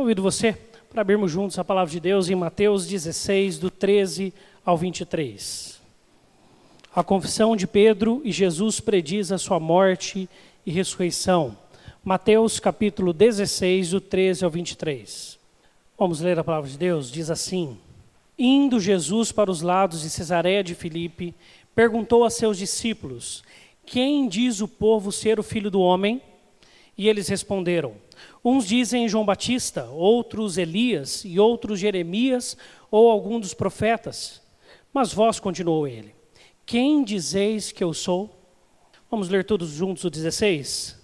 Convido você para abrirmos juntos a palavra de Deus em Mateus 16, do 13 ao 23. A confissão de Pedro e Jesus prediz a sua morte e ressurreição. Mateus capítulo 16, do 13 ao 23. Vamos ler a palavra de Deus? Diz assim: Indo Jesus para os lados de Cesareia de Filipe, perguntou a seus discípulos: Quem diz o povo ser o filho do homem? E eles responderam: Uns dizem João Batista, outros Elias e outros Jeremias ou algum dos profetas. Mas vós, continuou ele, quem dizeis que eu sou? Vamos ler todos juntos o 16?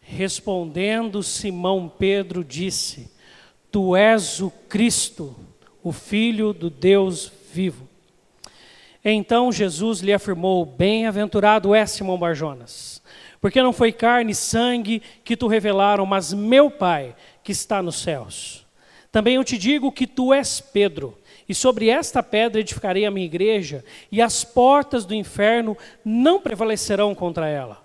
Respondendo Simão Pedro disse: Tu és o Cristo, o Filho do Deus vivo. Então Jesus lhe afirmou: Bem-aventurado é Simão Barjonas porque não foi carne e sangue que tu revelaram, mas meu Pai que está nos céus. Também eu te digo que tu és Pedro, e sobre esta pedra edificarei a minha igreja, e as portas do inferno não prevalecerão contra ela.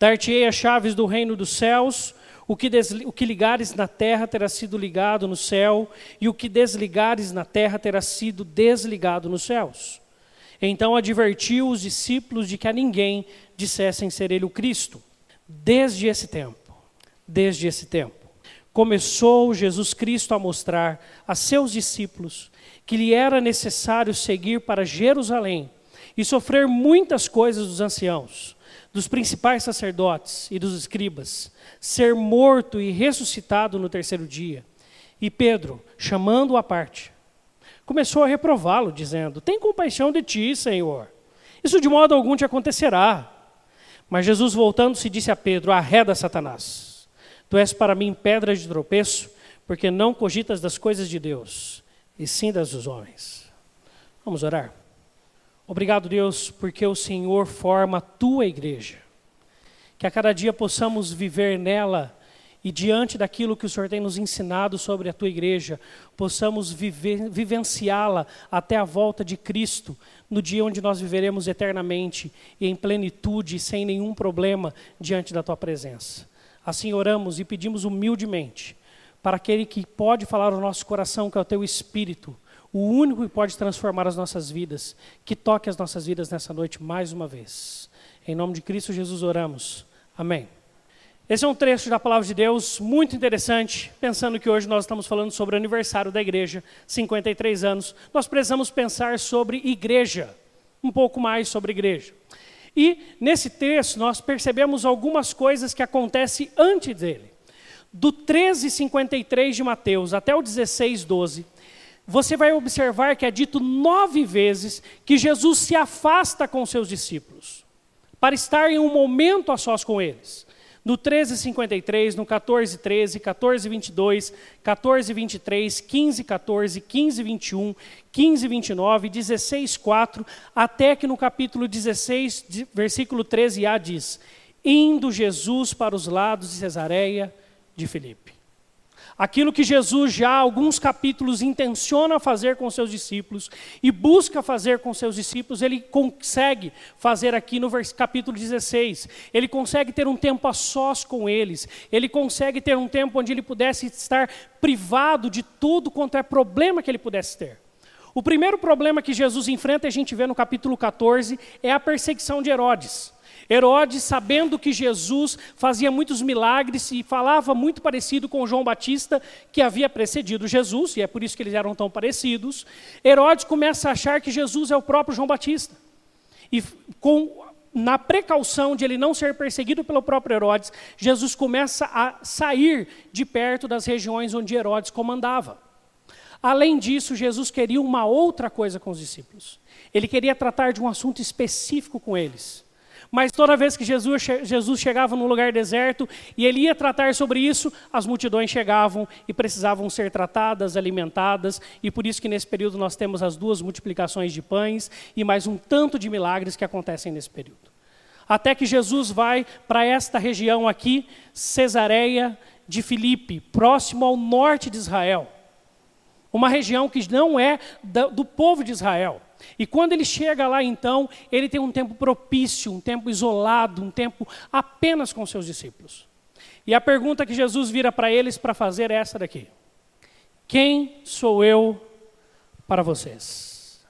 Dar-te-ei as chaves do reino dos céus, o que, o que ligares na terra terá sido ligado no céu, e o que desligares na terra terá sido desligado nos céus. Então advertiu os discípulos de que a ninguém dissessem ser ele o Cristo. Desde esse tempo, desde esse tempo, começou Jesus Cristo a mostrar a seus discípulos que lhe era necessário seguir para Jerusalém e sofrer muitas coisas dos anciãos, dos principais sacerdotes e dos escribas, ser morto e ressuscitado no terceiro dia. E Pedro, chamando-o à parte, começou a reprová-lo, dizendo: Tem compaixão de ti, Senhor. Isso de modo algum te acontecerá. Mas Jesus, voltando-se, disse a Pedro: Arreda, Satanás. Tu és para mim pedra de tropeço, porque não cogitas das coisas de Deus, e sim das dos homens. Vamos orar. Obrigado, Deus, porque o Senhor forma a tua igreja. Que a cada dia possamos viver nela e diante daquilo que o Senhor tem nos ensinado sobre a tua igreja, possamos vivenciá-la até a volta de Cristo, no dia onde nós viveremos eternamente e em plenitude, sem nenhum problema diante da tua presença. Assim oramos e pedimos humildemente para aquele que pode falar ao nosso coração, que é o teu Espírito, o único que pode transformar as nossas vidas, que toque as nossas vidas nessa noite mais uma vez. Em nome de Cristo Jesus oramos. Amém. Esse é um trecho da palavra de Deus muito interessante, pensando que hoje nós estamos falando sobre o aniversário da igreja, 53 anos. Nós precisamos pensar sobre igreja, um pouco mais sobre igreja. E nesse texto nós percebemos algumas coisas que acontecem antes dele. Do 13:53 de Mateus até o 16:12, você vai observar que é dito nove vezes que Jesus se afasta com seus discípulos para estar em um momento a sós com eles no 13:53, no 14:13, 14:22, 14:23, 15:14, 15:21, 15:29, 16:4, até que no capítulo 16, versículo 13a diz: indo Jesus para os lados de Cesareia de Filipe. Aquilo que Jesus já alguns capítulos intenciona fazer com seus discípulos e busca fazer com seus discípulos, ele consegue fazer aqui no capítulo 16. Ele consegue ter um tempo a sós com eles. Ele consegue ter um tempo onde ele pudesse estar privado de tudo quanto é problema que ele pudesse ter. O primeiro problema que Jesus enfrenta, a gente vê no capítulo 14, é a perseguição de Herodes. Herodes, sabendo que Jesus fazia muitos milagres e falava muito parecido com João Batista, que havia precedido Jesus, e é por isso que eles eram tão parecidos, Herodes começa a achar que Jesus é o próprio João Batista. E com, na precaução de ele não ser perseguido pelo próprio Herodes, Jesus começa a sair de perto das regiões onde Herodes comandava. Além disso, Jesus queria uma outra coisa com os discípulos. Ele queria tratar de um assunto específico com eles. Mas toda vez que Jesus, Jesus chegava num lugar deserto e ele ia tratar sobre isso, as multidões chegavam e precisavam ser tratadas, alimentadas, e por isso que nesse período nós temos as duas multiplicações de pães e mais um tanto de milagres que acontecem nesse período. Até que Jesus vai para esta região aqui, Cesareia de Filipe, próximo ao norte de Israel. Uma região que não é do povo de Israel. E quando ele chega lá, então, ele tem um tempo propício, um tempo isolado, um tempo apenas com seus discípulos. E a pergunta que Jesus vira para eles para fazer é essa daqui: Quem sou eu para vocês?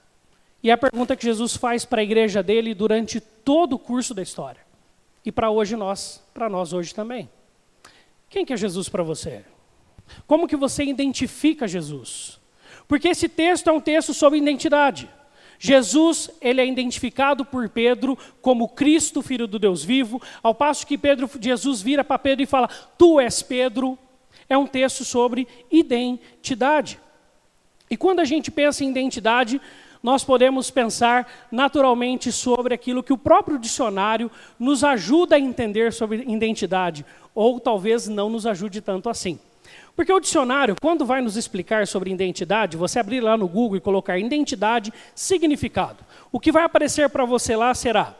E é a pergunta que Jesus faz para a igreja dele durante todo o curso da história. E para hoje nós, para nós hoje também. Quem que é Jesus para você? Como que você identifica Jesus? Porque esse texto é um texto sobre identidade. Jesus, ele é identificado por Pedro como Cristo, filho do Deus vivo, ao passo que Pedro, Jesus vira para Pedro e fala: "Tu és Pedro". É um texto sobre identidade. E quando a gente pensa em identidade, nós podemos pensar naturalmente sobre aquilo que o próprio dicionário nos ajuda a entender sobre identidade, ou talvez não nos ajude tanto assim. Porque o dicionário, quando vai nos explicar sobre identidade, você abrir lá no Google e colocar identidade, significado. O que vai aparecer para você lá será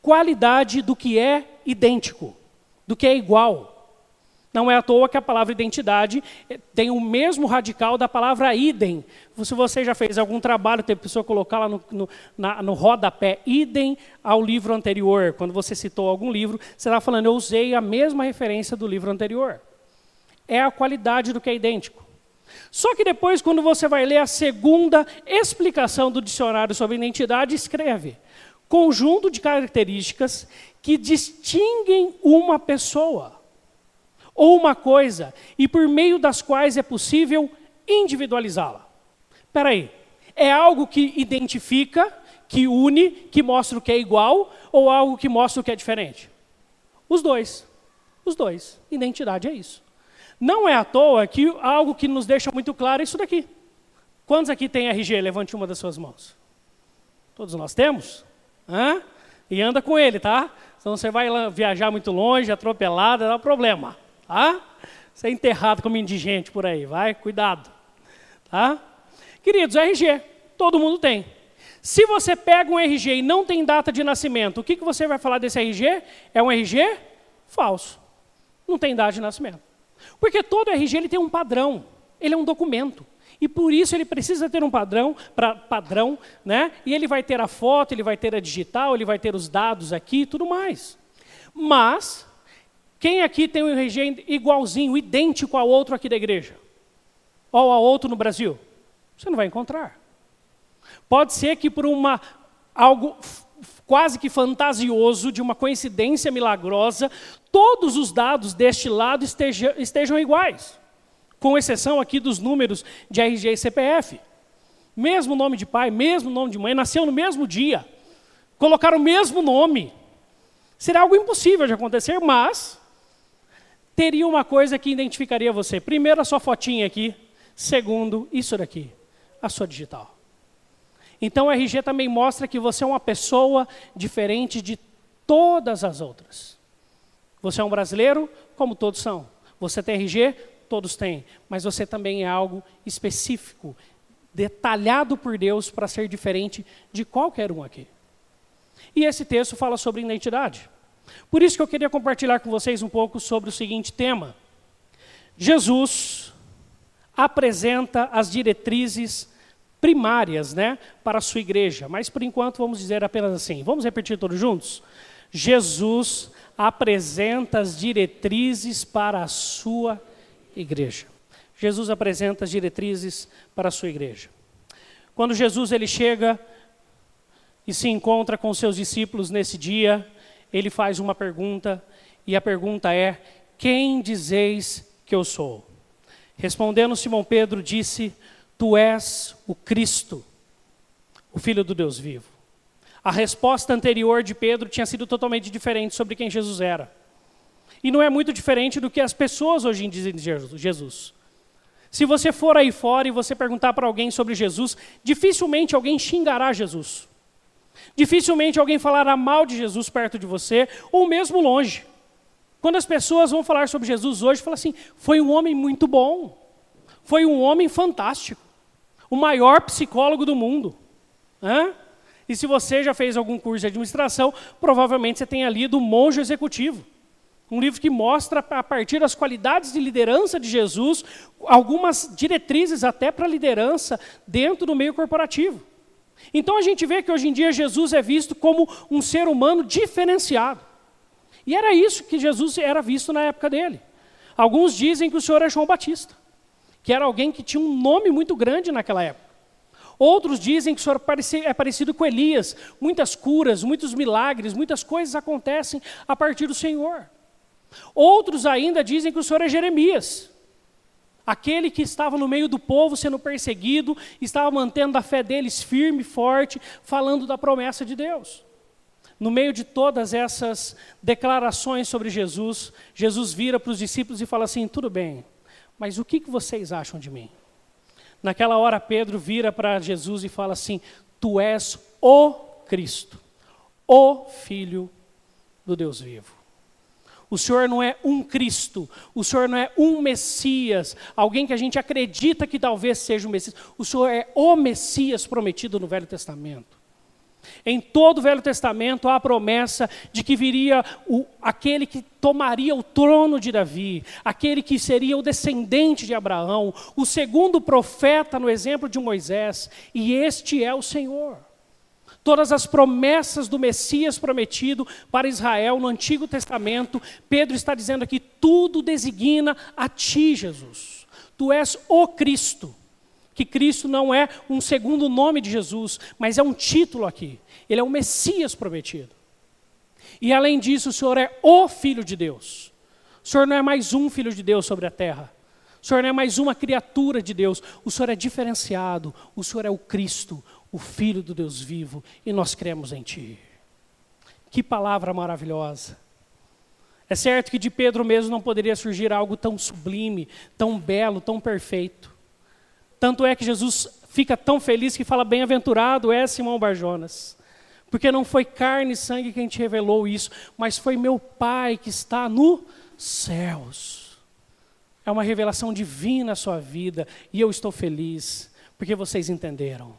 qualidade do que é idêntico, do que é igual. Não é à toa que a palavra identidade eh, tem o mesmo radical da palavra idem. Se você já fez algum trabalho, tem pessoa colocar lá no, no, na, no rodapé idem ao livro anterior. Quando você citou algum livro, você está falando, eu usei a mesma referência do livro anterior é a qualidade do que é idêntico. Só que depois, quando você vai ler a segunda explicação do dicionário sobre identidade, escreve conjunto de características que distinguem uma pessoa ou uma coisa e por meio das quais é possível individualizá-la. Espera aí, é algo que identifica, que une, que mostra o que é igual ou algo que mostra o que é diferente? Os dois. Os dois. Identidade é isso. Não é à toa que algo que nos deixa muito claro é isso daqui. Quantos aqui tem RG? Levante uma das suas mãos. Todos nós temos? Hã? E anda com ele, tá? Senão você vai viajar muito longe, atropelado, dá problema. Tá? Você é enterrado como indigente por aí, vai, cuidado. Tá? Queridos, RG, todo mundo tem. Se você pega um RG e não tem data de nascimento, o que, que você vai falar desse RG? É um RG falso. Não tem data de nascimento. Porque todo RG ele tem um padrão, ele é um documento. E por isso ele precisa ter um padrão, pra, padrão, né? E ele vai ter a foto, ele vai ter a digital, ele vai ter os dados aqui e tudo mais. Mas, quem aqui tem um RG igualzinho, idêntico ao outro aqui da igreja? Ou ao outro no Brasil? Você não vai encontrar. Pode ser que por uma algo quase que fantasioso, de uma coincidência milagrosa, todos os dados deste lado estejam, iguais, com exceção aqui dos números de RG e CPF. Mesmo nome de pai, mesmo nome de mãe, nasceu no mesmo dia, colocaram o mesmo nome. Seria algo impossível de acontecer, mas teria uma coisa que identificaria você. Primeiro, a sua fotinha aqui. Segundo, isso daqui, a sua digital. Então o RG também mostra que você é uma pessoa diferente de todas as outras. Você é um brasileiro, como todos são. Você tem RG, todos têm. Mas você também é algo específico, detalhado por Deus para ser diferente de qualquer um aqui. E esse texto fala sobre identidade. Por isso que eu queria compartilhar com vocês um pouco sobre o seguinte tema. Jesus apresenta as diretrizes primárias né, para a sua igreja. Mas por enquanto vamos dizer apenas assim. Vamos repetir todos juntos? Jesus apresenta as diretrizes para a sua igreja. Jesus apresenta as diretrizes para a sua igreja. Quando Jesus ele chega e se encontra com seus discípulos nesse dia, ele faz uma pergunta e a pergunta é: Quem dizeis que eu sou? Respondendo Simão Pedro disse: Tu és o Cristo, o Filho do Deus vivo. A resposta anterior de Pedro tinha sido totalmente diferente sobre quem Jesus era. E não é muito diferente do que as pessoas hoje dizem de Jesus. Se você for aí fora e você perguntar para alguém sobre Jesus, dificilmente alguém xingará Jesus. Dificilmente alguém falará mal de Jesus perto de você, ou mesmo longe. Quando as pessoas vão falar sobre Jesus hoje, fala assim: foi um homem muito bom, foi um homem fantástico o maior psicólogo do mundo. E se você já fez algum curso de administração, provavelmente você tenha lido O Monge Executivo. Um livro que mostra, a partir das qualidades de liderança de Jesus, algumas diretrizes até para liderança dentro do meio corporativo. Então a gente vê que hoje em dia Jesus é visto como um ser humano diferenciado. E era isso que Jesus era visto na época dele. Alguns dizem que o Senhor é João Batista que era alguém que tinha um nome muito grande naquela época. Outros dizem que o Senhor é parecido com Elias. Muitas curas, muitos milagres, muitas coisas acontecem a partir do Senhor. Outros ainda dizem que o Senhor é Jeremias. Aquele que estava no meio do povo sendo perseguido, estava mantendo a fé deles firme, forte, falando da promessa de Deus. No meio de todas essas declarações sobre Jesus, Jesus vira para os discípulos e fala assim: tudo bem, mas o que vocês acham de mim? Naquela hora, Pedro vira para Jesus e fala assim: Tu és o Cristo, o Filho do Deus vivo. O Senhor não é um Cristo, o Senhor não é um Messias, alguém que a gente acredita que talvez seja o Messias. O Senhor é o Messias prometido no Velho Testamento. Em todo o Velho Testamento há a promessa de que viria o, aquele que tomaria o trono de Davi, aquele que seria o descendente de Abraão, o segundo profeta no exemplo de Moisés, e este é o Senhor todas as promessas do Messias prometido para Israel no Antigo Testamento, Pedro está dizendo aqui: tudo designa a ti, Jesus. Tu és o Cristo. Que Cristo não é um segundo nome de Jesus, mas é um título aqui. Ele é o Messias prometido. E além disso, o Senhor é o Filho de Deus. O Senhor não é mais um Filho de Deus sobre a terra. O Senhor não é mais uma criatura de Deus. O Senhor é diferenciado. O Senhor é o Cristo, o Filho do Deus vivo, e nós cremos em Ti. Que palavra maravilhosa. É certo que de Pedro mesmo não poderia surgir algo tão sublime, tão belo, tão perfeito. Tanto é que Jesus fica tão feliz que fala: Bem-aventurado é Simão Barjonas. Porque não foi carne e sangue quem te revelou isso, mas foi meu Pai que está nos céus. É uma revelação divina a sua vida e eu estou feliz, porque vocês entenderam.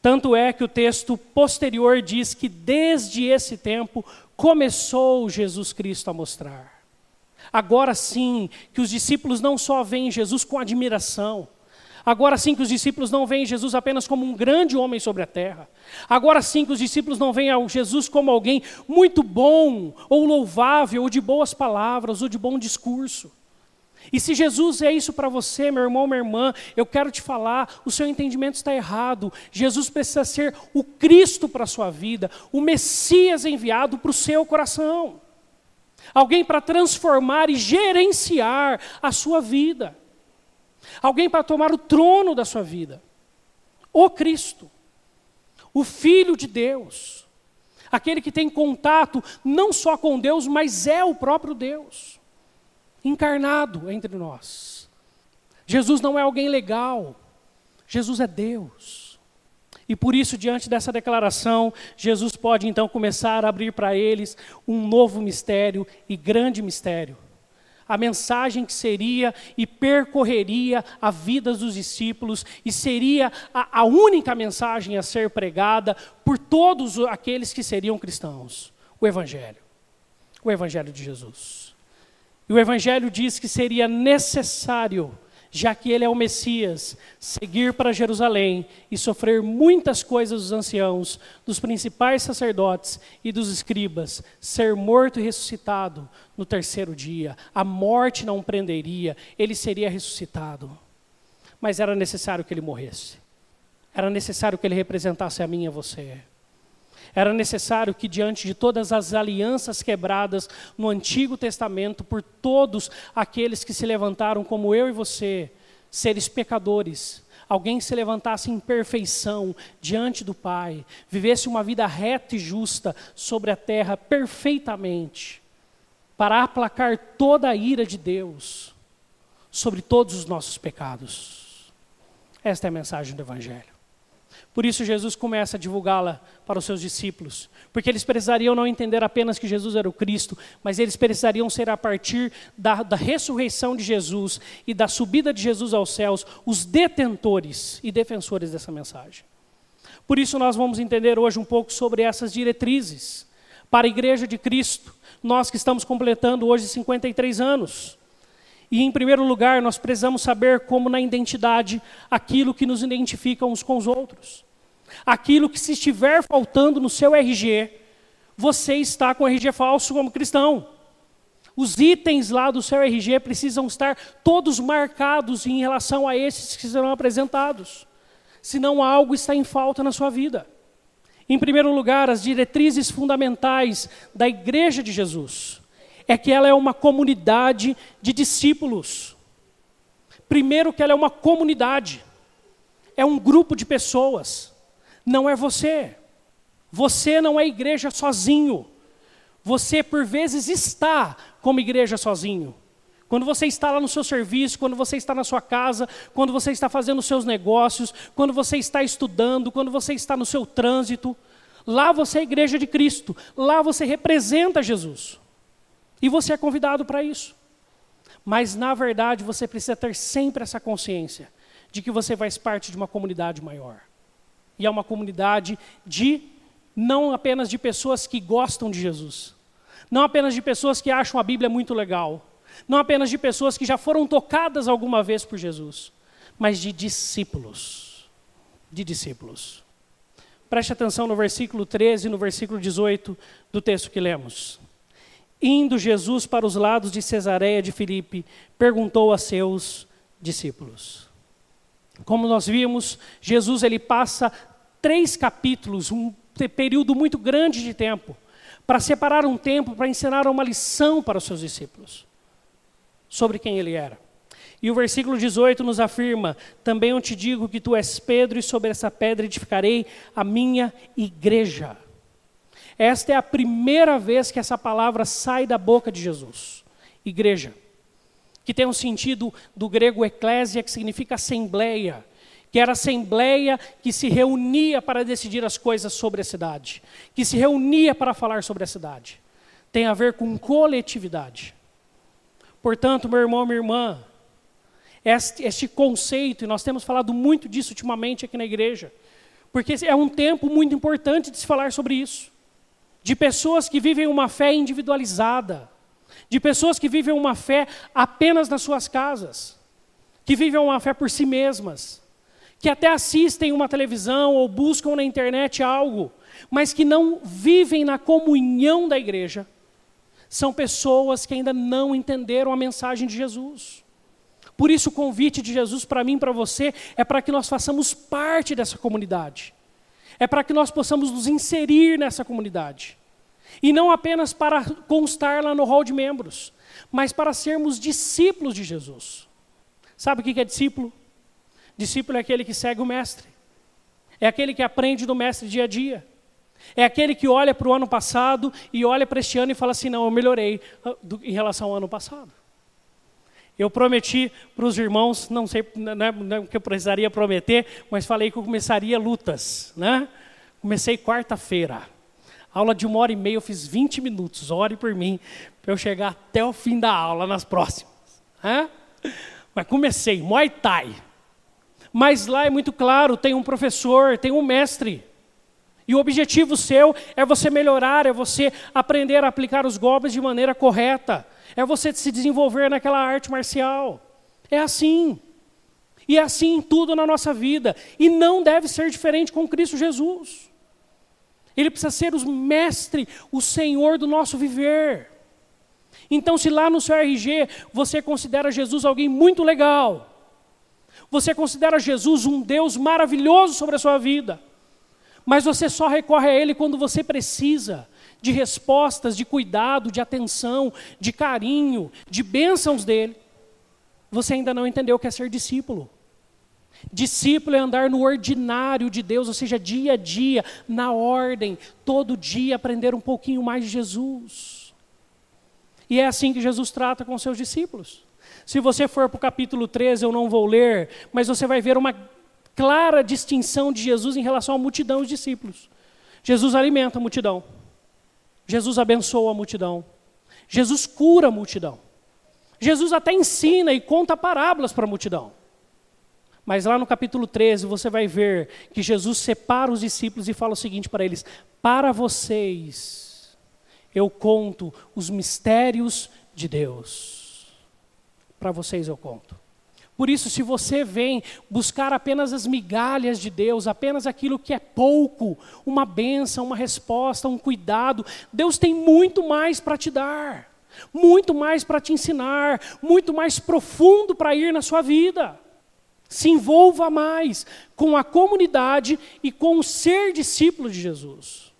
Tanto é que o texto posterior diz que desde esse tempo começou Jesus Cristo a mostrar. Agora sim, que os discípulos não só veem Jesus com admiração, Agora sim que os discípulos não veem Jesus apenas como um grande homem sobre a terra. Agora sim que os discípulos não veem Jesus como alguém muito bom, ou louvável, ou de boas palavras, ou de bom discurso. E se Jesus é isso para você, meu irmão, minha irmã, eu quero te falar, o seu entendimento está errado. Jesus precisa ser o Cristo para a sua vida, o Messias enviado para o seu coração. Alguém para transformar e gerenciar a sua vida. Alguém para tomar o trono da sua vida. O Cristo, o Filho de Deus, aquele que tem contato não só com Deus, mas é o próprio Deus encarnado entre nós. Jesus não é alguém legal, Jesus é Deus. E por isso, diante dessa declaração, Jesus pode então começar a abrir para eles um novo mistério e grande mistério. A mensagem que seria e percorreria a vida dos discípulos e seria a, a única mensagem a ser pregada por todos aqueles que seriam cristãos: o Evangelho. O Evangelho de Jesus. E o Evangelho diz que seria necessário, já que ele é o Messias, seguir para Jerusalém e sofrer muitas coisas dos anciãos, dos principais sacerdotes e dos escribas, ser morto e ressuscitado no terceiro dia. A morte não prenderia, ele seria ressuscitado. Mas era necessário que ele morresse. Era necessário que ele representasse a mim e a você. Era necessário que, diante de todas as alianças quebradas no Antigo Testamento, por todos aqueles que se levantaram, como eu e você, seres pecadores, alguém se levantasse em perfeição diante do Pai, vivesse uma vida reta e justa sobre a terra perfeitamente, para aplacar toda a ira de Deus sobre todos os nossos pecados. Esta é a mensagem do Evangelho. Por isso, Jesus começa a divulgá-la para os seus discípulos, porque eles precisariam não entender apenas que Jesus era o Cristo, mas eles precisariam ser, a partir da, da ressurreição de Jesus e da subida de Jesus aos céus, os detentores e defensores dessa mensagem. Por isso, nós vamos entender hoje um pouco sobre essas diretrizes para a Igreja de Cristo, nós que estamos completando hoje 53 anos. E, em primeiro lugar, nós precisamos saber como, na identidade, aquilo que nos identifica uns com os outros. Aquilo que se estiver faltando no seu RG, você está com RG falso como cristão. Os itens lá do seu RG precisam estar todos marcados em relação a esses que serão apresentados. Senão algo está em falta na sua vida. Em primeiro lugar, as diretrizes fundamentais da Igreja de Jesus é que ela é uma comunidade de discípulos. Primeiro, que ela é uma comunidade, é um grupo de pessoas, não é você. Você não é igreja sozinho. Você, por vezes, está como igreja sozinho. Quando você está lá no seu serviço, quando você está na sua casa, quando você está fazendo os seus negócios, quando você está estudando, quando você está no seu trânsito, lá você é igreja de Cristo, lá você representa Jesus. E você é convidado para isso. Mas, na verdade, você precisa ter sempre essa consciência de que você faz parte de uma comunidade maior. E é uma comunidade de, não apenas de pessoas que gostam de Jesus, não apenas de pessoas que acham a Bíblia muito legal, não apenas de pessoas que já foram tocadas alguma vez por Jesus, mas de discípulos. De discípulos. Preste atenção no versículo 13 e no versículo 18 do texto que lemos. Indo Jesus para os lados de Cesareia de Filipe, perguntou a seus discípulos. Como nós vimos, Jesus ele passa três capítulos, um período muito grande de tempo, para separar um tempo para ensinar uma lição para os seus discípulos sobre quem ele era. E o versículo 18 nos afirma: Também eu te digo que tu és Pedro, e sobre essa pedra edificarei a minha igreja. Esta é a primeira vez que essa palavra sai da boca de Jesus. Igreja. Que tem um sentido do grego eclésia, que significa assembleia que era assembleia que se reunia para decidir as coisas sobre a cidade, que se reunia para falar sobre a cidade. Tem a ver com coletividade. Portanto, meu irmão, minha irmã, este, este conceito, e nós temos falado muito disso ultimamente aqui na igreja, porque é um tempo muito importante de se falar sobre isso. De pessoas que vivem uma fé individualizada, de pessoas que vivem uma fé apenas nas suas casas, que vivem uma fé por si mesmas que até assistem uma televisão ou buscam na internet algo, mas que não vivem na comunhão da igreja, são pessoas que ainda não entenderam a mensagem de Jesus. Por isso, o convite de Jesus para mim e para você é para que nós façamos parte dessa comunidade, é para que nós possamos nos inserir nessa comunidade, e não apenas para constar lá no hall de membros, mas para sermos discípulos de Jesus. Sabe o que é discípulo? Discípulo é aquele que segue o mestre. É aquele que aprende do mestre dia a dia. É aquele que olha para o ano passado e olha para este ano e fala assim: não, eu melhorei ah, em relação ao ano passado. Eu prometi para os irmãos, não sei não é, não é que eu precisaria prometer, mas falei que eu começaria lutas. Né? Comecei quarta-feira. Aula de uma hora e meia, eu fiz 20 minutos. Ore por mim, para eu chegar até o fim da aula, nas próximas. Né? Mas comecei, Muay Thai. Mas lá é muito claro: tem um professor, tem um mestre. E o objetivo seu é você melhorar, é você aprender a aplicar os golpes de maneira correta, é você se desenvolver naquela arte marcial. É assim. E é assim em tudo na nossa vida. E não deve ser diferente com Cristo Jesus. Ele precisa ser o mestre, o Senhor do nosso viver. Então, se lá no seu RG você considera Jesus alguém muito legal, você considera Jesus um Deus maravilhoso sobre a sua vida, mas você só recorre a Ele quando você precisa de respostas, de cuidado, de atenção, de carinho, de bênçãos dele. Você ainda não entendeu o que é ser discípulo. Discípulo é andar no ordinário de Deus, ou seja, dia a dia, na ordem, todo dia aprender um pouquinho mais de Jesus. E é assim que Jesus trata com seus discípulos. Se você for para o capítulo 13, eu não vou ler, mas você vai ver uma clara distinção de Jesus em relação à multidão de discípulos. Jesus alimenta a multidão. Jesus abençoa a multidão. Jesus cura a multidão. Jesus até ensina e conta parábolas para a multidão. Mas lá no capítulo 13 você vai ver que Jesus separa os discípulos e fala o seguinte para eles: Para vocês eu conto os mistérios de Deus para vocês eu conto. Por isso, se você vem buscar apenas as migalhas de Deus, apenas aquilo que é pouco, uma benção, uma resposta, um cuidado, Deus tem muito mais para te dar. muito mais para te ensinar, muito mais profundo para ir na sua vida. Se envolva mais com a comunidade e com o ser discípulo de Jesus.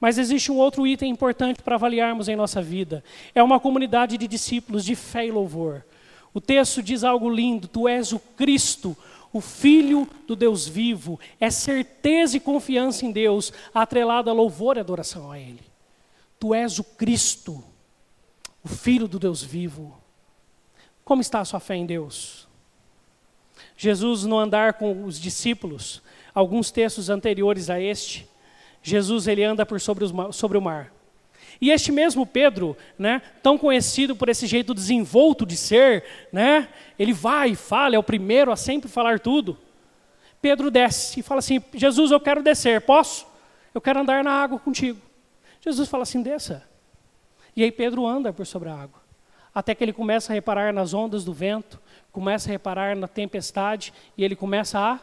Mas existe um outro item importante para avaliarmos em nossa vida. É uma comunidade de discípulos de fé e louvor. O texto diz algo lindo: Tu és o Cristo, o Filho do Deus vivo. É certeza e confiança em Deus, atrelada a louvor e adoração a Ele. Tu és o Cristo, o Filho do Deus vivo. Como está a sua fé em Deus? Jesus, no andar com os discípulos, alguns textos anteriores a este, Jesus ele anda por sobre, os, sobre o mar. E este mesmo Pedro, né, tão conhecido por esse jeito desenvolto de ser, né, ele vai e fala, é o primeiro a sempre falar tudo. Pedro desce e fala assim: Jesus, eu quero descer, posso? Eu quero andar na água contigo. Jesus fala assim: desça. E aí Pedro anda por sobre a água, até que ele começa a reparar nas ondas do vento, começa a reparar na tempestade e ele começa a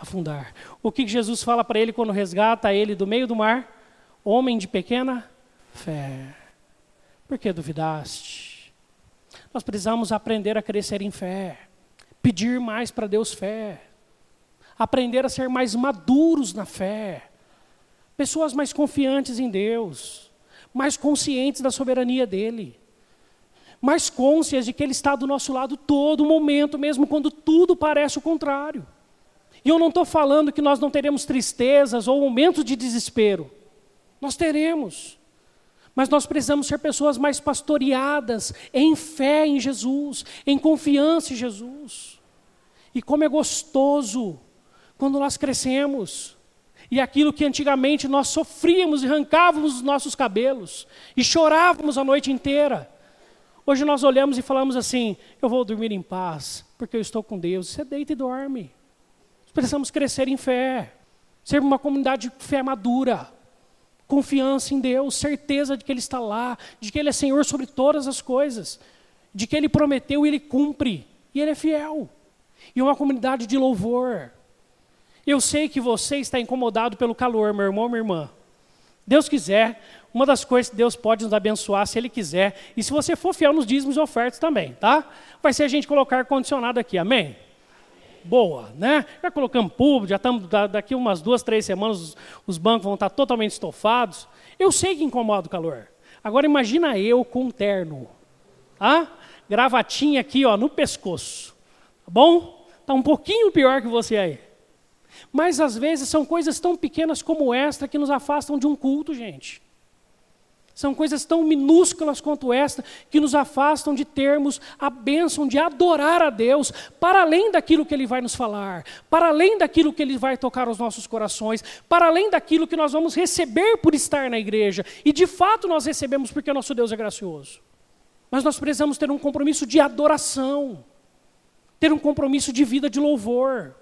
afundar. O que Jesus fala para ele quando resgata ele do meio do mar? Homem de pequena fé. Por que duvidaste? Nós precisamos aprender a crescer em fé, pedir mais para Deus fé, aprender a ser mais maduros na fé, pessoas mais confiantes em Deus, mais conscientes da soberania dEle, mais conscientes de que Ele está do nosso lado todo momento, mesmo quando tudo parece o contrário. E eu não estou falando que nós não teremos tristezas ou momentos de desespero. Nós teremos. Mas nós precisamos ser pessoas mais pastoreadas em fé em Jesus, em confiança em Jesus. E como é gostoso quando nós crescemos. E aquilo que antigamente nós sofríamos e arrancávamos os nossos cabelos e chorávamos a noite inteira. Hoje nós olhamos e falamos assim: eu vou dormir em paz, porque eu estou com Deus. Você deita e dorme. Precisamos crescer em fé, ser uma comunidade de fé madura, confiança em Deus, certeza de que Ele está lá, de que Ele é Senhor sobre todas as coisas, de que Ele prometeu e Ele cumpre, e Ele é fiel. E uma comunidade de louvor. Eu sei que você está incomodado pelo calor, meu irmão, minha irmã. Deus quiser, uma das coisas que Deus pode nos abençoar, se Ele quiser, e se você for fiel nos dízimos e ofertas também, tá? Vai ser a gente colocar ar-condicionado aqui, amém? boa, né? Já colocamos público, já estamos daqui umas duas, três semanas os, bancos vão estar totalmente estofados. Eu sei que incomoda o calor. Agora imagina eu com um terno, ah? Gravatinha aqui, ó, no pescoço, tá bom? Tá um pouquinho pior que você aí. Mas às vezes são coisas tão pequenas como esta que nos afastam de um culto, gente. São coisas tão minúsculas quanto esta que nos afastam de termos a bênção de adorar a Deus para além daquilo que Ele vai nos falar, para além daquilo que Ele vai tocar os nossos corações, para além daquilo que nós vamos receber por estar na igreja. E de fato nós recebemos porque nosso Deus é gracioso. Mas nós precisamos ter um compromisso de adoração, ter um compromisso de vida de louvor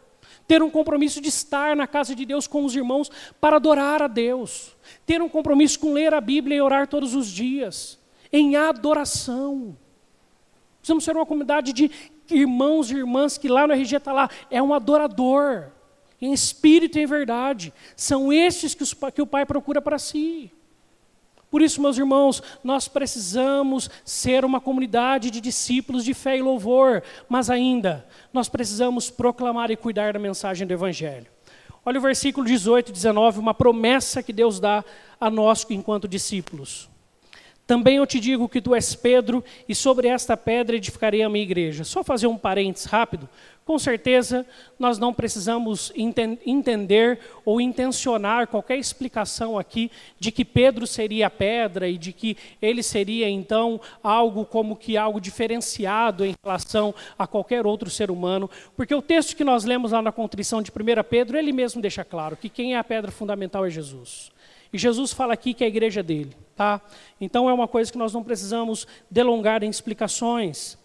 ter um compromisso de estar na casa de Deus com os irmãos para adorar a Deus, ter um compromisso com ler a Bíblia e orar todos os dias, em adoração. Precisamos ser uma comunidade de irmãos e irmãs que lá no RG está lá, é um adorador, em espírito e em verdade. São estes que, os, que o Pai procura para si. Por isso, meus irmãos, nós precisamos ser uma comunidade de discípulos de fé e louvor, mas ainda, nós precisamos proclamar e cuidar da mensagem do Evangelho. Olha o versículo 18 e 19, uma promessa que Deus dá a nós enquanto discípulos. Também eu te digo que tu és Pedro, e sobre esta pedra edificarei a minha igreja. Só fazer um parênteses rápido. Com certeza, nós não precisamos entender ou intencionar qualquer explicação aqui de que Pedro seria a pedra e de que ele seria, então, algo como que algo diferenciado em relação a qualquer outro ser humano, porque o texto que nós lemos lá na contrição de 1 Pedro, ele mesmo deixa claro que quem é a pedra fundamental é Jesus. E Jesus fala aqui que é a igreja dele, tá? Então é uma coisa que nós não precisamos delongar em explicações.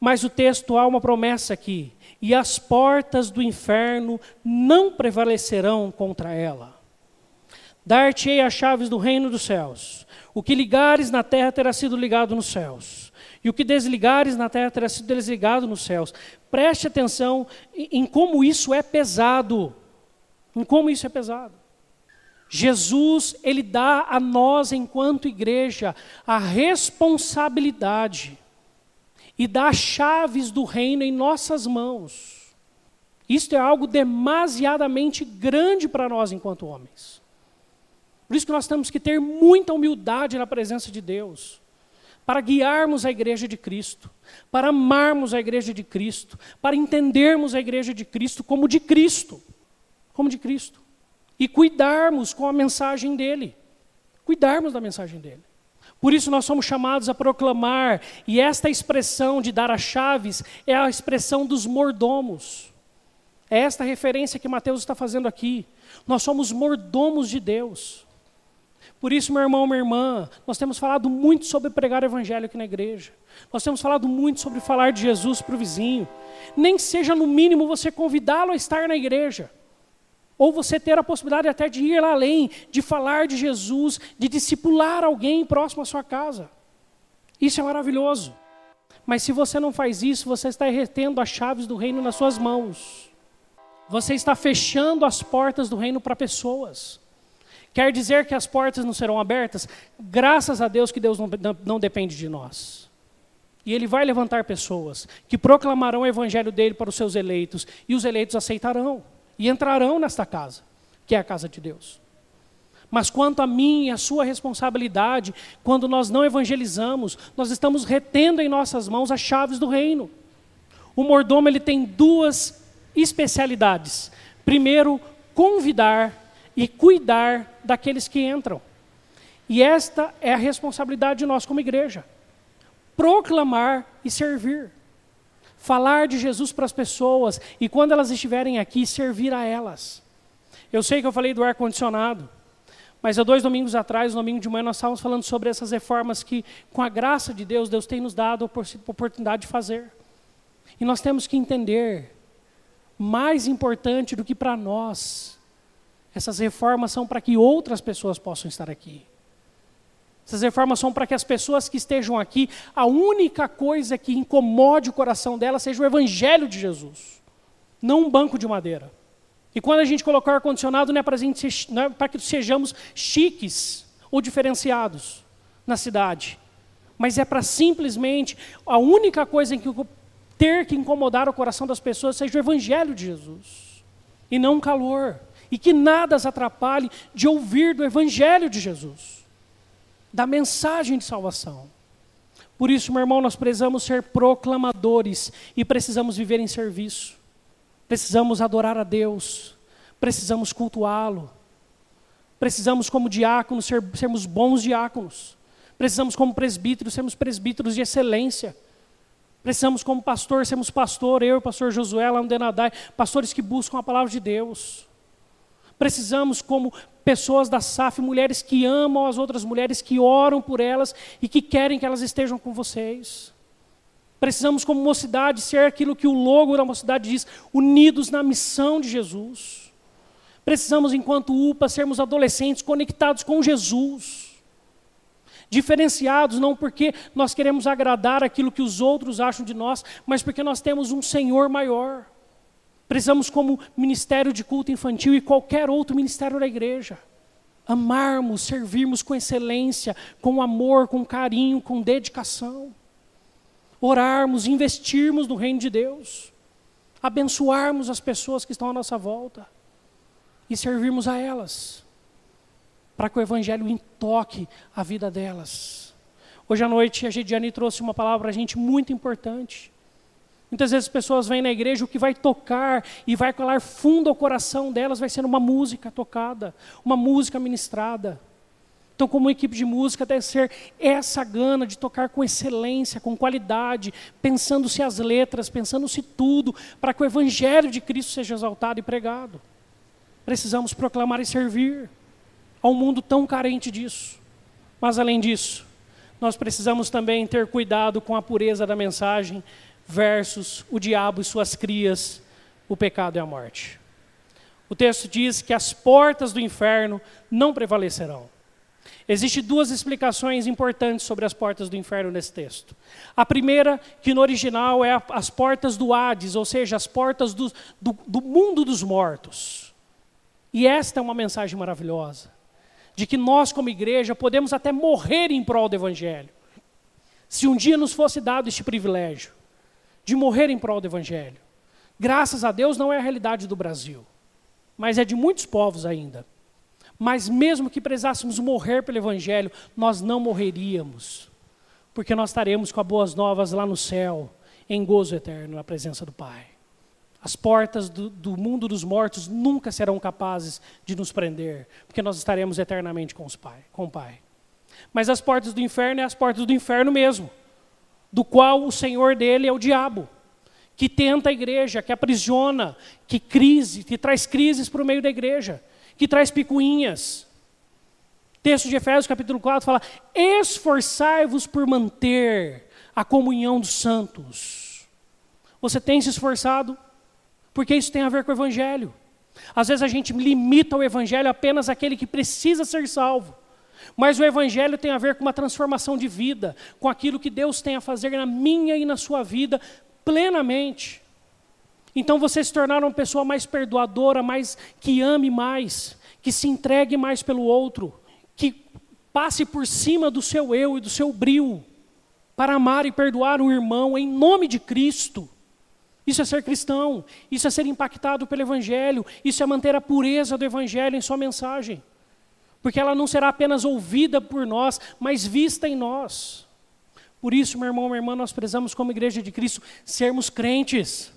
Mas o texto há uma promessa aqui e as portas do inferno não prevalecerão contra ela. Dar-te-ei as chaves do reino dos céus. O que ligares na terra terá sido ligado nos céus. E o que desligares na terra terá sido desligado nos céus. Preste atenção em como isso é pesado. Em como isso é pesado. Jesus, ele dá a nós, enquanto igreja, a responsabilidade e dá chaves do reino em nossas mãos. Isto é algo demasiadamente grande para nós enquanto homens. Por isso que nós temos que ter muita humildade na presença de Deus, para guiarmos a igreja de Cristo, para amarmos a igreja de Cristo, para entendermos a igreja de Cristo como de Cristo, como de Cristo, e cuidarmos com a mensagem dele, cuidarmos da mensagem dele. Por isso nós somos chamados a proclamar, e esta expressão de dar as chaves é a expressão dos mordomos. É esta referência que Mateus está fazendo aqui. Nós somos mordomos de Deus. Por isso, meu irmão, minha irmã, nós temos falado muito sobre pregar o evangelho aqui na igreja. Nós temos falado muito sobre falar de Jesus para o vizinho. Nem seja no mínimo você convidá-lo a estar na igreja. Ou você ter a possibilidade até de ir lá além, de falar de Jesus, de discipular alguém próximo à sua casa. Isso é maravilhoso. Mas se você não faz isso, você está retendo as chaves do reino nas suas mãos. Você está fechando as portas do reino para pessoas. Quer dizer que as portas não serão abertas? Graças a Deus que Deus não, não, depende de nós. E Ele vai levantar pessoas que proclamarão o evangelho dele para os seus eleitos, e os eleitos aceitarão e entrarão nesta casa, que é a casa de Deus. Mas quanto a mim e a sua responsabilidade, quando nós não evangelizamos, nós estamos retendo em nossas mãos as chaves do reino. O mordomo ele tem duas especialidades. Primeiro, convidar e cuidar daqueles que entram. E esta é a responsabilidade de nós como igreja. Proclamar e servir falar de Jesus para as pessoas e quando elas estiverem aqui, servir a elas. Eu sei que eu falei do ar-condicionado, mas há dois domingos atrás, no domingo de manhã, nós estávamos falando sobre essas reformas que, com a graça de Deus, Deus tem nos dado a oportunidade de fazer. E nós temos que entender, mais importante do que para nós, essas reformas são para que outras pessoas possam estar aqui. Essas reformas são para que as pessoas que estejam aqui, a única coisa que incomode o coração delas seja o Evangelho de Jesus, não um banco de madeira. E quando a gente colocar o ar-condicionado, não é para, é que sejamos chiques ou diferenciados na cidade, mas é para simplesmente a única coisa em que ter que incomodar o coração das pessoas seja o Evangelho de Jesus, e não um calor, e que nada as atrapalhe de ouvir do Evangelho de Jesus da mensagem de salvação. Por isso, meu irmão, nós precisamos ser proclamadores e precisamos viver em serviço. Precisamos adorar a Deus, precisamos cultuá-lo. Precisamos, como diáconos, ser, sermos bons diáconos. Precisamos, como presbíteros, sermos presbíteros de excelência. Precisamos, como pastor, sermos pastor, eu pastor Josué, lá no Denadai, pastores que buscam a palavra de Deus. Precisamos, como pessoas da SAF, mulheres que amam as outras mulheres, que oram por elas e que querem que elas estejam com vocês. Precisamos, como mocidade, ser aquilo que o logo da mocidade diz: unidos na missão de Jesus. Precisamos, enquanto UPA, sermos adolescentes conectados com Jesus. Diferenciados não porque nós queremos agradar aquilo que os outros acham de nós, mas porque nós temos um Senhor maior. Precisamos, como ministério de culto infantil e qualquer outro ministério da igreja, amarmos, servirmos com excelência, com amor, com carinho, com dedicação. Orarmos, investirmos no reino de Deus. Abençoarmos as pessoas que estão à nossa volta. E servirmos a elas. Para que o Evangelho toque a vida delas. Hoje à noite a Gediane trouxe uma palavra para a gente muito importante. Muitas vezes as pessoas vêm na igreja, o que vai tocar e vai colar fundo ao coração delas vai ser uma música tocada, uma música ministrada. Então, como equipe de música, deve ser essa gana de tocar com excelência, com qualidade, pensando-se as letras, pensando-se tudo, para que o Evangelho de Cristo seja exaltado e pregado. Precisamos proclamar e servir ao mundo tão carente disso. Mas, além disso, nós precisamos também ter cuidado com a pureza da mensagem, versus o diabo e suas crias, o pecado e a morte. O texto diz que as portas do inferno não prevalecerão. Existem duas explicações importantes sobre as portas do inferno nesse texto. A primeira, que no original é as portas do Hades, ou seja, as portas do, do, do mundo dos mortos. E esta é uma mensagem maravilhosa. de que nós, como igreja, podemos até morrer em prol do Evangelho. Se um dia nos fosse dado este privilégio de morrer em prol do Evangelho. Graças a Deus não é a realidade do Brasil, mas é de muitos povos ainda. Mas mesmo que precisássemos morrer pelo Evangelho, nós não morreríamos, porque nós estaremos com as boas novas lá no céu, em gozo eterno, na presença do Pai. As portas do, do, mundo dos mortos nunca serão capazes de nos prender, porque nós estaremos eternamente com, os pai, com o Pai. Mas as portas do inferno é as portas do inferno mesmo, do qual o Senhor dele é o diabo, que tenta a igreja, que aprisiona, que crise, que traz crises para o meio da igreja, que traz picuinhas. texto de Efésios capítulo 4 fala: esforçai-vos por manter a comunhão dos santos. Você tem se esforçado? porque isso tem a ver com o Evangelho. Às vezes a gente limita o Evangelho apenas àquele que precisa ser salvo. Mas o Evangelho tem a ver com uma transformação de vida, com aquilo que Deus tem a fazer na minha e na sua vida plenamente. Então você se tornar uma pessoa mais perdoadora, mais que ame mais, que se entregue mais pelo outro, que passe por cima do seu eu e do seu brio, para amar e perdoar o irmão em nome de Cristo. Isso é ser cristão, isso é ser impactado pelo Evangelho, isso é manter a pureza do Evangelho em sua mensagem. Porque ela não será apenas ouvida por nós, mas vista em nós. Por isso, meu irmão, minha irmã, nós precisamos, como igreja de Cristo, sermos crentes,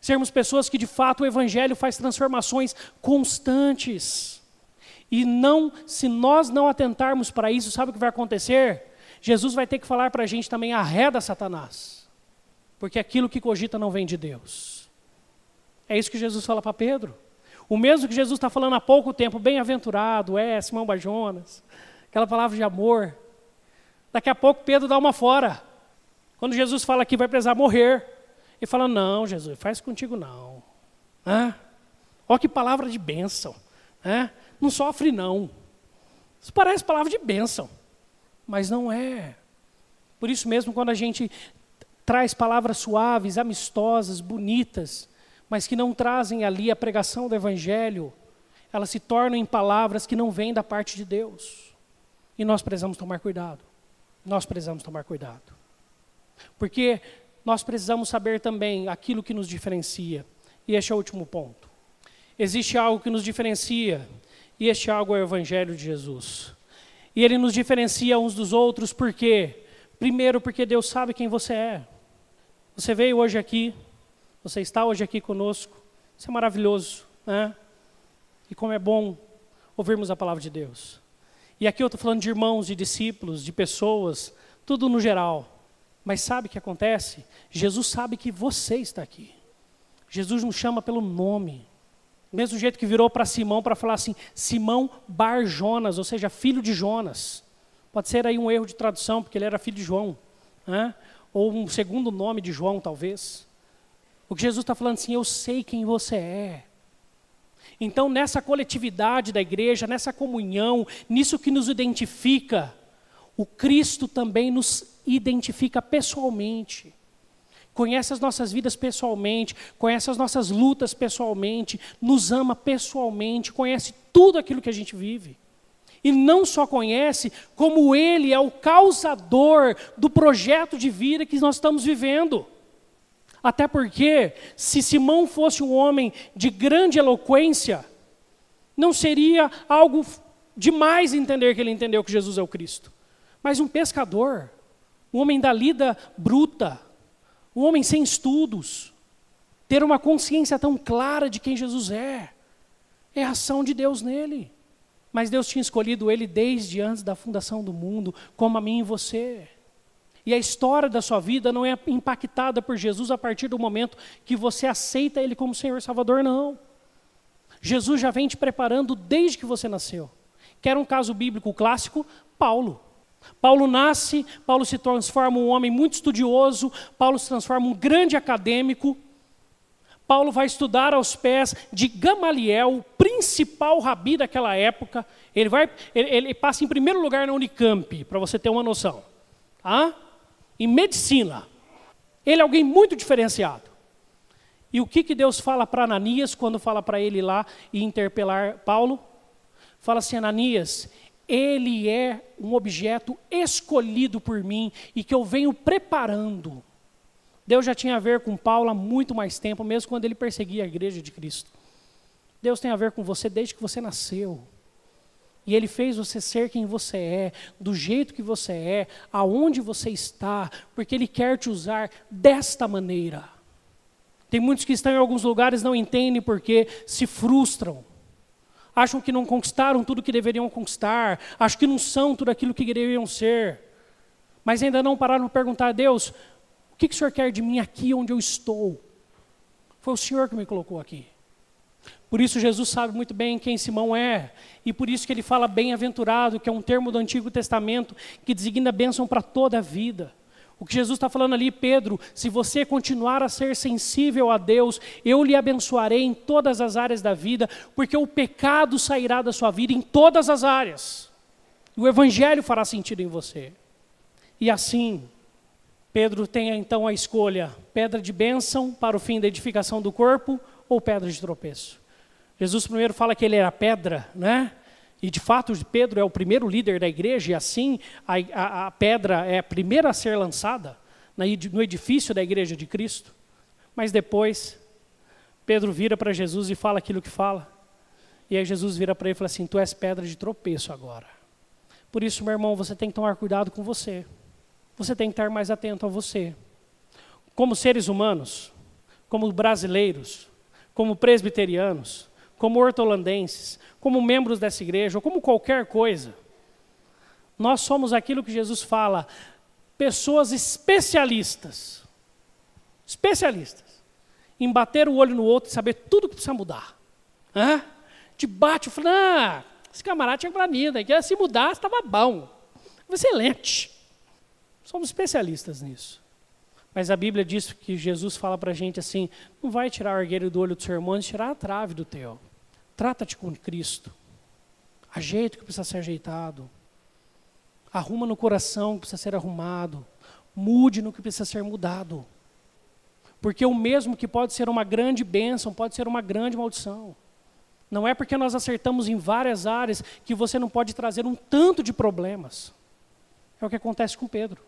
sermos pessoas que de fato o Evangelho faz transformações constantes. E não, se nós não atentarmos para isso, sabe o que vai acontecer? Jesus vai ter que falar para a gente também, arreda Satanás porque aquilo que cogita não vem de Deus. É isso que Jesus fala para Pedro. O mesmo que Jesus está falando há pouco tempo, bem-aventurado, é, Simão Bajonas, aquela palavra de amor. Daqui a pouco Pedro dá uma fora. Quando Jesus fala que vai precisar morrer, ele fala: Não, Jesus, faz contigo não. Ah, olha que palavra de bênção. Não sofre não. Isso parece palavra de bênção, mas não é. Por isso mesmo, quando a gente traz palavras suaves, amistosas, bonitas, mas que não trazem ali a pregação do Evangelho, elas se tornam em palavras que não vêm da parte de Deus. E nós precisamos tomar cuidado. Nós precisamos tomar cuidado. Porque nós precisamos saber também aquilo que nos diferencia. E este é o último ponto. Existe algo que nos diferencia, e este algo é o Evangelho de Jesus. E ele nos diferencia uns dos outros porque, primeiro, porque Deus sabe quem você é. Você veio hoje aqui, você está hoje aqui conosco, isso é maravilhoso, né? E como é bom ouvirmos a palavra de Deus. E aqui eu estou falando de irmãos, de discípulos, de pessoas, tudo no geral. Mas sabe o que acontece? Jesus sabe que você está aqui. Jesus nos chama pelo nome. Mesmo jeito que virou para Simão para falar assim, Simão Bar Jonas, ou seja, filho de Jonas. Pode ser aí um erro de tradução, porque ele era filho de João. Né? ou um segundo nome de João, talvez. O que Jesus está falando assim, eu sei quem você é. Então, nessa coletividade da igreja, nessa comunhão, nisso que nos identifica, o Cristo também nos identifica pessoalmente. Conhece as nossas vidas pessoalmente, conhece as nossas lutas pessoalmente, nos ama pessoalmente, conhece tudo aquilo que a gente vive. E não só conhece, como ele é o causador do projeto de vida que nós estamos vivendo. Até porque, se Simão fosse um homem de grande eloquência, não seria algo demais entender que ele entendeu que Jesus é o Cristo. Mas um pescador, um homem da lida bruta, um homem sem estudos, ter uma consciência tão clara de quem Jesus é, é a ação de Deus nele. Mas Deus tinha escolhido ele desde antes da fundação do mundo, como a mim e você. E a história da sua vida não é impactada por Jesus a partir do momento que você aceita Ele como Senhor e Salvador, não. Jesus já vem te preparando desde que você nasceu. Quer um caso bíblico clássico? Paulo. Paulo nasce, Paulo se transforma um homem muito estudioso, Paulo se transforma um grande acadêmico, Paulo vai estudar aos pés de Gamaliel, o principal rabi daquela época. Ele, vai, ele, ele passa em primeiro lugar na Unicamp, para você ter uma noção. Tá? Em medicina. Ele é alguém muito diferenciado. E o que, que Deus fala para Ananias quando fala para ele lá e interpelar Paulo? Fala assim: Ananias, ele é um objeto escolhido por mim e que eu venho preparando. Deus já tinha a ver com Paulo há muito mais tempo, mesmo quando ele perseguia a igreja de Cristo. Deus tem a ver com você desde que você nasceu. E Ele fez você ser quem você é, do jeito que você é, aonde você está, porque Ele quer te usar desta maneira. Tem muitos que estão em alguns lugares não entendem porque se frustram. Acham que não conquistaram tudo que deveriam conquistar, acham que não são tudo aquilo que deveriam ser. Mas ainda não pararam para perguntar a Deus: o que, que o Senhor quer de mim aqui onde eu estou? Foi o Senhor que me colocou aqui. Por isso Jesus sabe muito bem quem Simão é, e por isso que ele fala bem-aventurado, que é um termo do Antigo Testamento que designa bênção para toda a vida. O que Jesus está falando ali, Pedro, se você continuar a ser sensível a Deus, eu lhe abençoarei em todas as áreas da vida, porque o pecado sairá da sua vida em todas as áreas. E o Evangelho fará sentido em você. E assim, Pedro tem então a escolha: pedra de bênção para o fim da edificação do corpo ou pedra de tropeço. Jesus primeiro fala que ele era pedra, né? E de fato, Pedro é o primeiro líder da igreja, e assim a, a, a pedra é a primeira a ser lançada no edifício da igreja de Cristo. Mas depois, Pedro vira para Jesus e fala aquilo que fala. E aí Jesus vira para ele e fala assim: Tu és pedra de tropeço agora. Por isso, meu irmão, você tem que tomar cuidado com você. Você tem que estar mais atento a você. Como seres humanos, como brasileiros, como presbiterianos, como hortolandenses, como membros dessa igreja, ou como qualquer coisa. Nós somos aquilo que Jesus fala, pessoas especialistas. Especialistas. Em bater o olho no outro e saber tudo que precisa mudar. Hã? Debate, falo, ah, esse camarada tinha planida, que se mudasse estava bom. Excelente. Somos especialistas nisso. Mas a Bíblia diz que Jesus fala para a gente assim: não vai tirar o argueiro do olho do seu irmão, tirar a trave do teu. Trata-te com Cristo. Ajeita o que precisa ser ajeitado. Arruma no coração o que precisa ser arrumado. Mude no que precisa ser mudado. Porque o mesmo que pode ser uma grande bênção, pode ser uma grande maldição. Não é porque nós acertamos em várias áreas que você não pode trazer um tanto de problemas. É o que acontece com Pedro.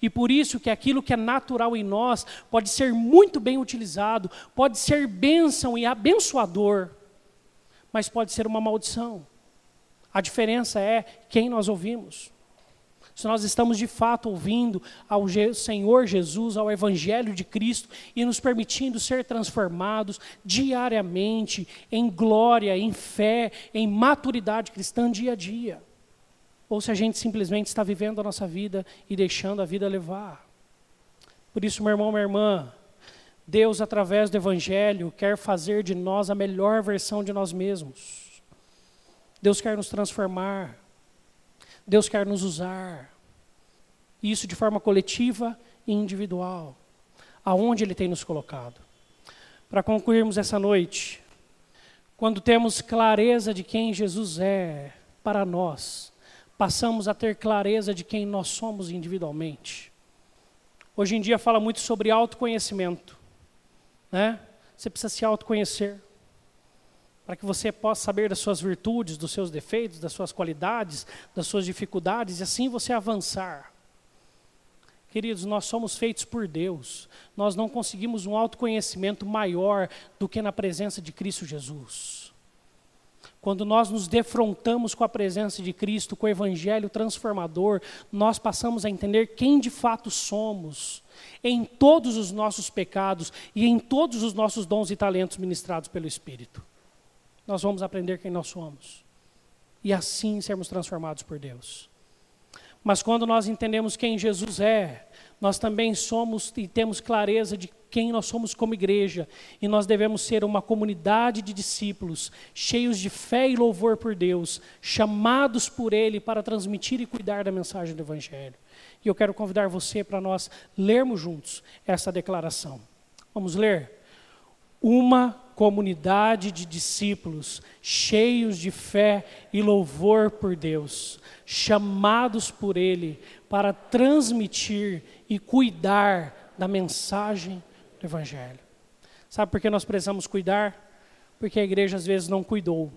E por isso que aquilo que é natural em nós pode ser muito bem utilizado, pode ser bênção e abençoador, mas pode ser uma maldição. A diferença é quem nós ouvimos. Se nós estamos de fato ouvindo ao Senhor Jesus, ao Evangelho de Cristo e nos permitindo ser transformados diariamente em glória, em fé, em maturidade cristã dia a dia. Ou se a gente simplesmente está vivendo a nossa vida e deixando a vida levar. Por isso, meu irmão, minha irmã, Deus, através do Evangelho, quer fazer de nós a melhor versão de nós mesmos. Deus quer nos transformar. Deus quer nos usar. Isso de forma coletiva e individual. Aonde Ele tem nos colocado. Para concluirmos essa noite, quando temos clareza de quem Jesus é para nós, passamos a ter clareza de quem nós somos individualmente. Hoje em dia fala muito sobre autoconhecimento. Né? Você precisa se autoconhecer para que você possa saber das suas virtudes, dos seus defeitos, das suas qualidades, das suas dificuldades e assim você avançar. Queridos, nós somos feitos por Deus. Nós não conseguimos um autoconhecimento maior do que na presença de Cristo Jesus. Quando nós nos defrontamos com a presença de Cristo, com o Evangelho transformador, nós passamos a entender quem de fato somos em todos os nossos pecados e em todos os nossos dons e talentos ministrados pelo Espírito. Nós vamos aprender quem nós somos e assim sermos transformados por Deus. Mas quando nós entendemos quem Jesus é, nós também somos e temos clareza de quem nós somos como igreja, e nós devemos ser uma comunidade de discípulos, cheios de fé e louvor por Deus, chamados por Ele para transmitir e cuidar da mensagem do Evangelho. E eu quero convidar você para nós lermos juntos essa declaração. Vamos ler? Uma comunidade de discípulos cheios de fé e louvor por Deus, chamados por Ele para transmitir e cuidar da mensagem do Evangelho. Sabe por que nós precisamos cuidar? Porque a igreja às vezes não cuidou.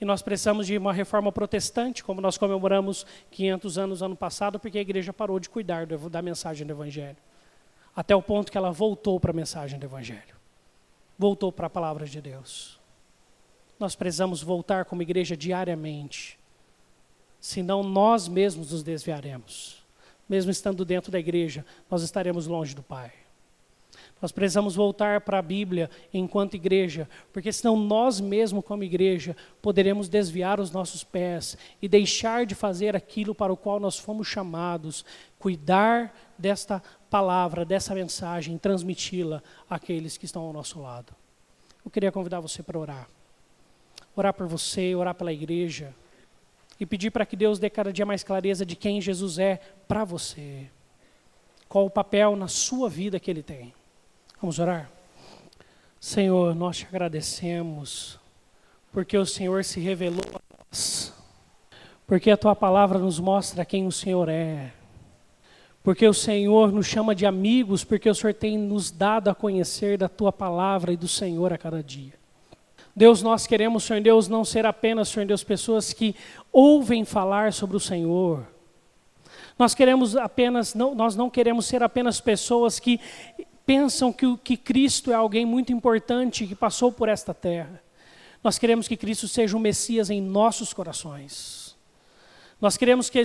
E nós precisamos de uma reforma protestante, como nós comemoramos 500 anos ano passado, porque a igreja parou de cuidar da mensagem do Evangelho. Até o ponto que ela voltou para a mensagem do Evangelho. Voltou para a palavra de Deus. Nós precisamos voltar como igreja diariamente. Senão nós mesmos nos desviaremos. Mesmo estando dentro da igreja, nós estaremos longe do Pai. Nós precisamos voltar para a Bíblia enquanto igreja, porque senão nós mesmos, como igreja, poderemos desviar os nossos pés e deixar de fazer aquilo para o qual nós fomos chamados, cuidar desta palavra, dessa mensagem, transmiti-la àqueles que estão ao nosso lado. Eu queria convidar você para orar. Orar por você, orar pela igreja e pedir para que Deus dê cada dia mais clareza de quem Jesus é para você. Qual o papel na sua vida que ele tem. Vamos orar? Senhor, nós te agradecemos, porque o Senhor se revelou a nós, porque a tua palavra nos mostra quem o Senhor é, porque o Senhor nos chama de amigos, porque o Senhor tem nos dado a conhecer da tua palavra e do Senhor a cada dia. Deus, nós queremos, Senhor Deus, não ser apenas, Senhor Deus, pessoas que ouvem falar sobre o Senhor. Nós queremos apenas, não, nós não queremos ser apenas pessoas que pensam que, que Cristo é alguém muito importante que passou por esta terra. Nós queremos que Cristo seja o Messias em nossos corações. Nós queremos que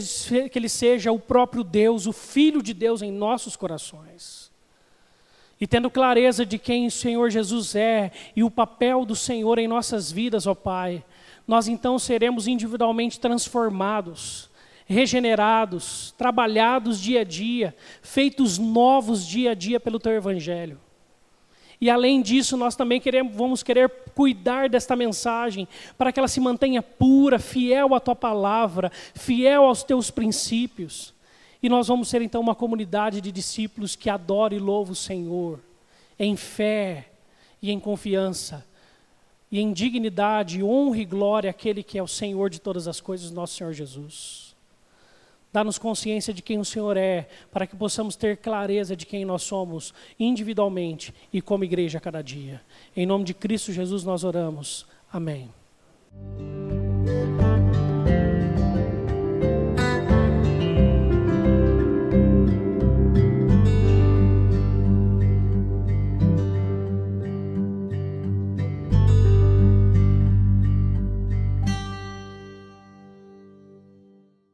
que ele seja o próprio Deus, o Filho de Deus em nossos corações. E tendo clareza de quem o Senhor Jesus é e o papel do Senhor em nossas vidas, ó Pai, nós então seremos individualmente transformados regenerados, trabalhados dia a dia, feitos novos dia a dia pelo teu evangelho. E além disso, nós também queremos, vamos querer cuidar desta mensagem para que ela se mantenha pura, fiel à tua palavra, fiel aos teus princípios. E nós vamos ser então uma comunidade de discípulos que adora e louva o Senhor, em fé e em confiança, e em dignidade, honra e glória àquele que é o Senhor de todas as coisas, nosso Senhor Jesus. Dá-nos consciência de quem o Senhor é, para que possamos ter clareza de quem nós somos, individualmente e como igreja a cada dia. Em nome de Cristo Jesus nós oramos. Amém.